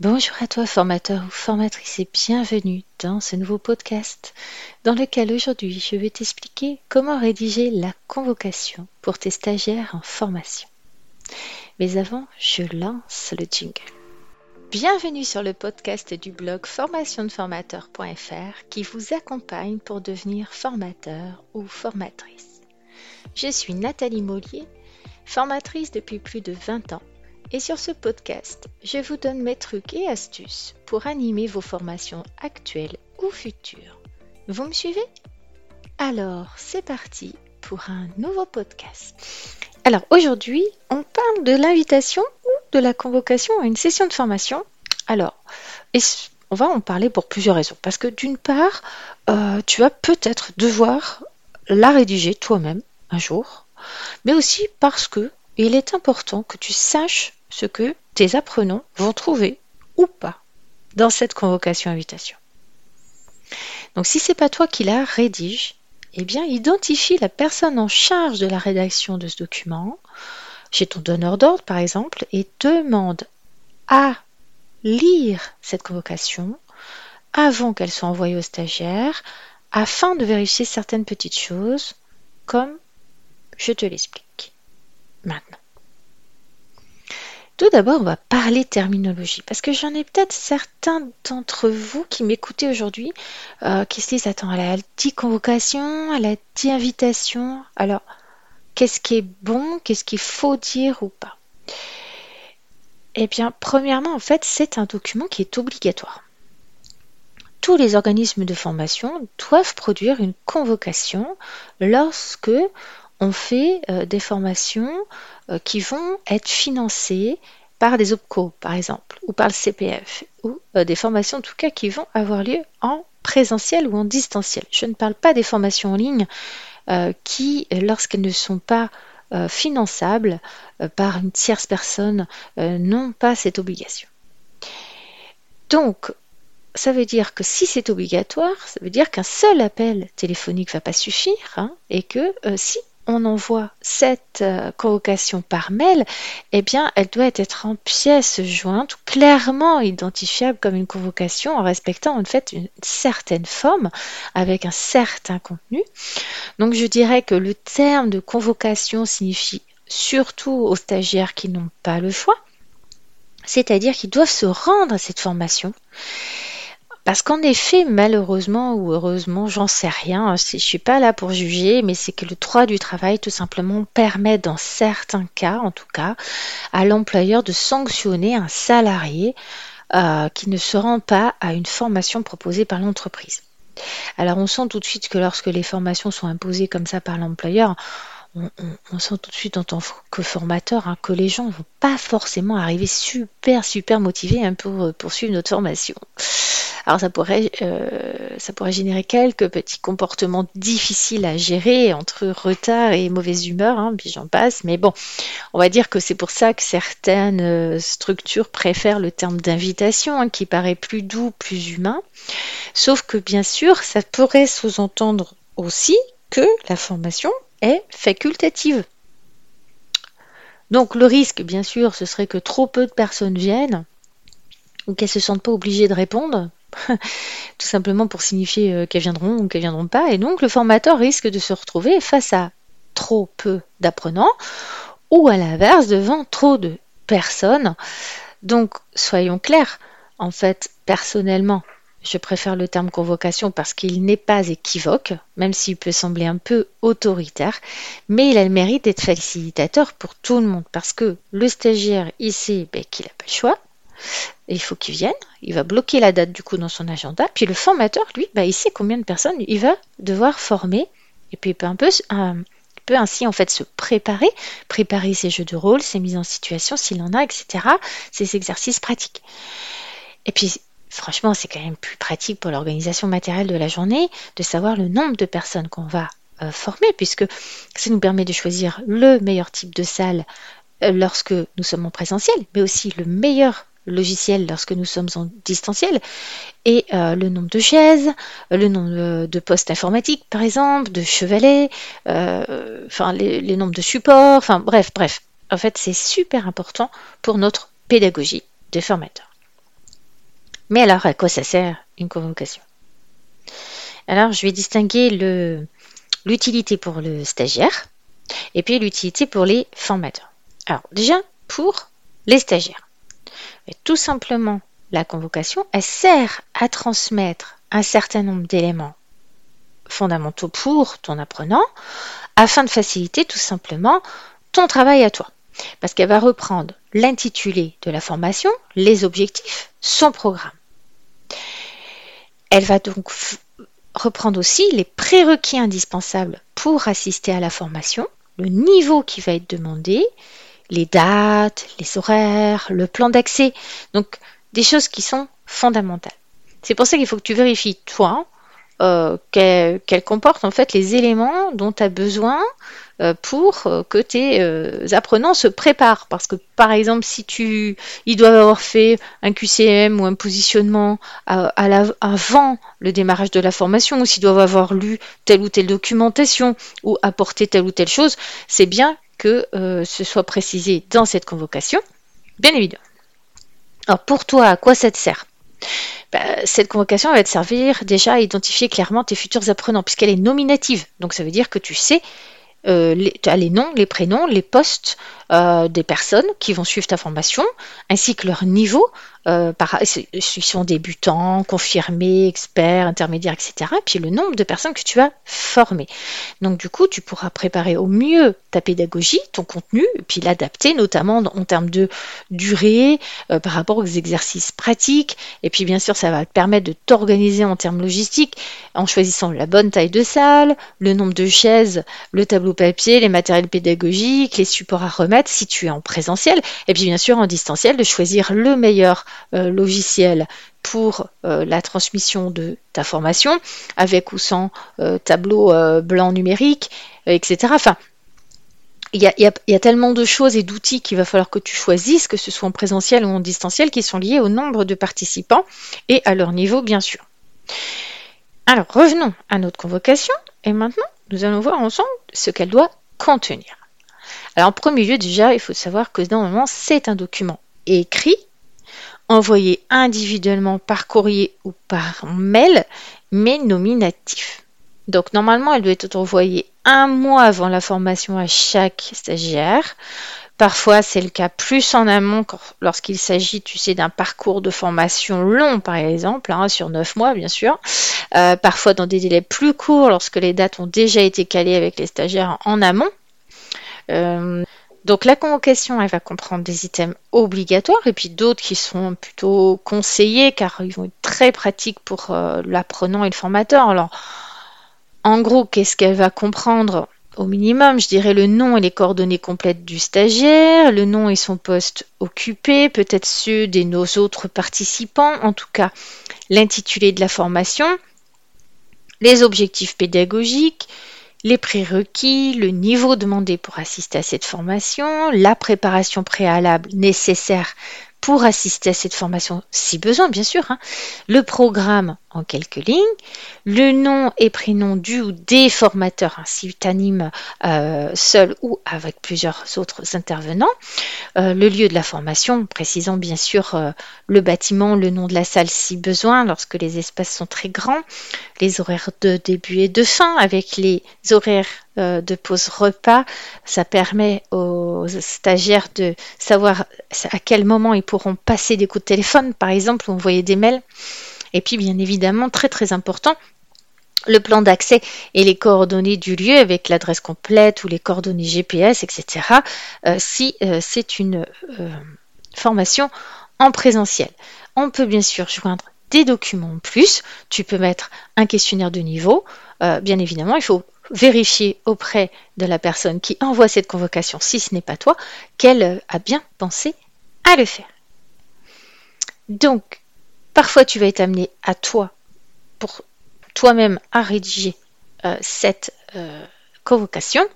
Bonjour à toi formateur ou formatrice et bienvenue dans ce nouveau podcast dans lequel aujourd'hui je vais t'expliquer comment rédiger la convocation pour tes stagiaires en formation. Mais avant, je lance le jingle. Bienvenue sur le podcast du blog formationdeformateur.fr qui vous accompagne pour devenir formateur ou formatrice. Je suis Nathalie Mollier, formatrice depuis plus de 20 ans et sur ce podcast, je vous donne mes trucs et astuces pour animer vos formations actuelles ou futures. Vous me suivez? Alors, c'est parti pour un nouveau podcast. Alors aujourd'hui, on parle de l'invitation ou de la convocation à une session de formation. Alors, on va en parler pour plusieurs raisons. Parce que d'une part, euh, tu vas peut-être devoir la rédiger toi-même un jour, mais aussi parce que il est important que tu saches ce que tes apprenants vont trouver ou pas dans cette convocation invitation. Donc si c'est pas toi qui la rédige, eh bien identifie la personne en charge de la rédaction de ce document chez ton donneur d'ordre par exemple et demande à lire cette convocation avant qu'elle soit envoyée au stagiaire afin de vérifier certaines petites choses comme je te l'explique maintenant. Tout d'abord, on va parler terminologie, parce que j'en ai peut-être certains d'entre vous qui m'écoutez aujourd'hui, euh, qui se disent, attends, elle a convocation, elle a dit invitation, alors qu'est-ce qui est bon, qu'est-ce qu'il faut dire ou pas? Eh bien, premièrement, en fait, c'est un document qui est obligatoire. Tous les organismes de formation doivent produire une convocation lorsque on fait euh, des formations euh, qui vont être financées par des OPCO, par exemple, ou par le CPF, ou euh, des formations en tout cas qui vont avoir lieu en présentiel ou en distanciel. Je ne parle pas des formations en ligne qui, lorsqu'elles ne sont pas finançables par une tierce personne, n'ont pas cette obligation. Donc, ça veut dire que si c'est obligatoire, ça veut dire qu'un seul appel téléphonique ne va pas suffire hein, et que si on envoie cette euh, convocation par mail, eh bien, elle doit être en pièces jointes, clairement identifiable comme une convocation en respectant en fait une certaine forme avec un certain contenu. Donc, je dirais que le terme de convocation signifie surtout aux stagiaires qui n'ont pas le choix, c'est-à-dire qu'ils doivent se rendre à cette formation parce qu'en effet, malheureusement ou heureusement, j'en sais rien, hein, je suis pas là pour juger, mais c'est que le droit du travail tout simplement permet dans certains cas, en tout cas, à l'employeur de sanctionner un salarié euh, qui ne se rend pas à une formation proposée par l'entreprise. Alors on sent tout de suite que lorsque les formations sont imposées comme ça par l'employeur, on, sent tout de suite en tant que formateur hein, que les gens ne vont pas forcément arriver super super motivés hein, pour euh, poursuivre notre formation. Alors ça pourrait, euh, ça pourrait générer quelques petits comportements difficiles à gérer entre retard et mauvaise humeur, hein, puis j'en passe. Mais bon, on va dire que c'est pour ça que certaines euh, structures préfèrent le terme d'invitation, hein, qui paraît plus doux, plus humain. Sauf que bien sûr, ça pourrait sous-entendre aussi que la formation est facultative. Donc le risque, bien sûr, ce serait que trop peu de personnes viennent ou qu'elles se sentent pas obligées de répondre, tout simplement pour signifier euh, qu'elles viendront ou qu'elles viendront pas. Et donc le formateur risque de se retrouver face à trop peu d'apprenants ou à l'inverse devant trop de personnes. Donc soyons clairs, en fait, personnellement, je préfère le terme convocation parce qu'il n'est pas équivoque, même s'il peut sembler un peu autoritaire, mais il a le mérite d'être facilitateur pour tout le monde parce que le stagiaire, il sait ben, qu'il n'a pas le choix, il faut qu'il vienne, il va bloquer la date du coup dans son agenda, puis le formateur, lui, ben, il sait combien de personnes il va devoir former, et puis il peut un peu... Euh, peut ainsi en fait se préparer, préparer ses jeux de rôle, ses mises en situation s'il en a, etc., ses exercices pratiques. Et puis franchement, c'est quand même plus pratique pour l'organisation matérielle de la journée de savoir le nombre de personnes qu'on va euh, former, puisque ça nous permet de choisir le meilleur type de salle euh, lorsque nous sommes en présentiel, mais aussi le meilleur logiciel lorsque nous sommes en distanciel, et euh, le nombre de chaises, le nombre de postes informatiques par exemple, de chevalets, enfin les, les nombres de supports, enfin bref, bref. En fait, c'est super important pour notre pédagogie de formateur. Mais alors, à quoi ça sert une convocation? Alors, je vais distinguer l'utilité pour le stagiaire et puis l'utilité pour les formateurs. Alors, déjà, pour les stagiaires. Tout simplement, la convocation, elle sert à transmettre un certain nombre d'éléments fondamentaux pour ton apprenant afin de faciliter tout simplement ton travail à toi. Parce qu'elle va reprendre l'intitulé de la formation, les objectifs, son programme. Elle va donc reprendre aussi les prérequis indispensables pour assister à la formation, le niveau qui va être demandé, les dates, les horaires, le plan d'accès. Donc des choses qui sont fondamentales. C'est pour ça qu'il faut que tu vérifies, toi, euh, qu'elle comporte en fait les éléments dont tu as besoin euh, pour euh, que tes apprenants se préparent. Parce que par exemple, si tu, ils doivent avoir fait un QCM ou un positionnement avant le démarrage de la formation, ou s'ils doivent avoir lu telle ou telle documentation ou apporté telle ou telle chose, c'est bien que ce soit précisé dans cette convocation, bien évidemment. Alors pour toi, à quoi ça te sert? Bah, cette convocation va te servir déjà à identifier clairement tes futurs apprenants, puisqu'elle est nominative. Donc ça veut dire que tu sais euh, les noms, les prénoms, les postes euh, des personnes qui vont suivre ta formation, ainsi que leur niveau. Euh, par, sont débutants, confirmés, experts, intermédiaires, etc. Et puis le nombre de personnes que tu vas former. Donc du coup, tu pourras préparer au mieux ta pédagogie, ton contenu, puis l'adapter notamment en termes de durée, euh, par rapport aux exercices pratiques. Et puis bien sûr, ça va te permettre de t'organiser en termes logistiques en choisissant la bonne taille de salle, le nombre de chaises, le tableau papier, les matériels pédagogiques, les supports à remettre si tu es en présentiel. Et puis bien sûr, en distanciel, de choisir le meilleur euh, logiciel pour euh, la transmission de ta formation, avec ou sans euh, tableau blanc numérique, etc. Enfin, il y, a, tellement de choses et d'outils qu'il va falloir que tu choisisses, que ce soit en présentiel ou en distanciel, qui sont liés au nombre de participants et à leur niveau, bien sûr. Alors, revenons à notre convocation et maintenant, nous allons voir ensemble ce qu'elle doit contenir. Alors, en premier lieu, déjà, il faut savoir que normalement, c'est un document écrit envoyé individuellement par courrier ou par mail, mais nominatif. Donc normalement, elle doit être envoyée un mois avant la formation à chaque stagiaire. Parfois, c'est le cas plus en amont lorsqu'il s'agit, tu sais, d'un parcours de formation long, par exemple, hein, sur neuf mois, bien sûr. Euh, parfois dans des délais plus courts, lorsque les dates ont déjà été calées avec les stagiaires en amont. Euh, donc la convocation, elle va comprendre des items obligatoires et puis d'autres qui sont plutôt conseillés car ils vont être très pratiques pour euh, l'apprenant et le formateur. Alors, en gros, qu'est-ce qu'elle va comprendre? Au minimum, je dirais le nom et les coordonnées complètes du stagiaire, le nom et son poste occupé, peut-être ceux des nos autres participants, en tout cas l'intitulé de la formation, les objectifs pédagogiques, les prérequis, le niveau demandé pour assister à cette formation, la préparation préalable nécessaire pour assister à cette formation si besoin, bien sûr, hein. le programme en quelques lignes, le nom et prénom du ou des formateurs, ainsi si tu animes euh, seul ou avec plusieurs autres intervenants, euh, le lieu de la formation, précisant bien sûr euh, le bâtiment, le nom de la salle si besoin, lorsque les espaces sont très grands, les horaires de début et de fin, avec les horaires de pause repas. Ça permet aux stagiaires de savoir à quel moment ils pourront passer des coups de téléphone, par exemple, ou envoyer des mails. Et puis, bien évidemment, très très important, le plan d'accès et les coordonnées du lieu avec l'adresse complète ou les coordonnées GPS, etc. Euh, si euh, c'est une euh, formation en présentiel. On peut bien sûr joindre des documents en plus. Tu peux mettre un questionnaire de niveau. bien évidemment, il faut vérifier auprès de la personne qui envoie cette convocation, si ce n'est pas toi, qu'elle a bien pensé à le faire. Donc, parfois tu vas être amené à toi pour toi-même à rédiger euh, cette euh, convocation.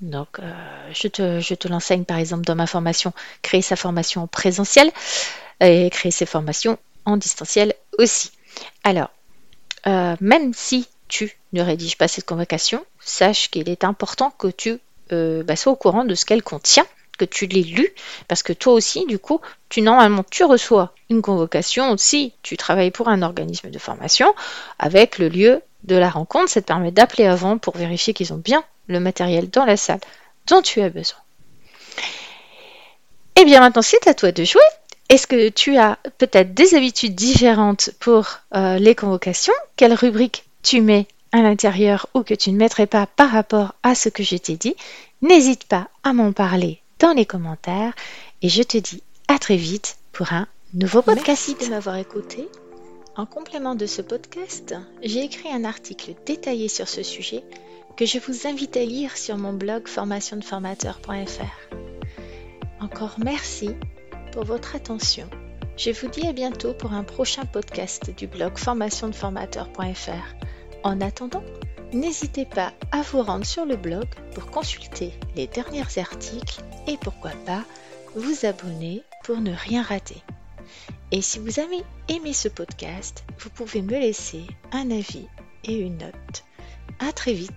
Donc, euh, je te, l'enseigne par exemple dans ma formation, créer sa formation en présentiel et créer ses formations en distanciel aussi. Alors, même si tu ne rédiges pas cette convocation, sache qu'il est important que tu bah, sois au courant de ce qu'elle contient que tu l'aies lu, parce que toi aussi, du coup, tu normalement tu reçois une convocation si tu travailles pour un organisme de formation avec le lieu de la rencontre. Ça te permet d'appeler avant pour vérifier qu'ils ont bien le matériel dans la salle dont tu as besoin. Et eh bien maintenant, c'est à toi de jouer. Est-ce que tu as peut-être des habitudes différentes pour euh, les convocations? Quelle rubrique tu mets à l'intérieur ou que tu ne mettrais pas par rapport à ce que je t'ai dit? N'hésite pas à m'en parler dans les commentaires et je te dis à très vite pour un nouveau podcast. Merci de m'avoir écouté. En complément de ce podcast, j'ai écrit un article détaillé sur ce sujet que je vous invite à lire sur mon blog formationdeformateur.fr. Encore merci pour votre attention. Je vous dis à bientôt pour un prochain podcast du blog formationdeformateur.fr. En attendant, n'hésitez pas à vous rendre sur le blog pour consulter les derniers articles et pourquoi pas vous abonner pour ne rien rater. Et si vous avez aimé ce podcast, vous pouvez me laisser un avis et une note. À très vite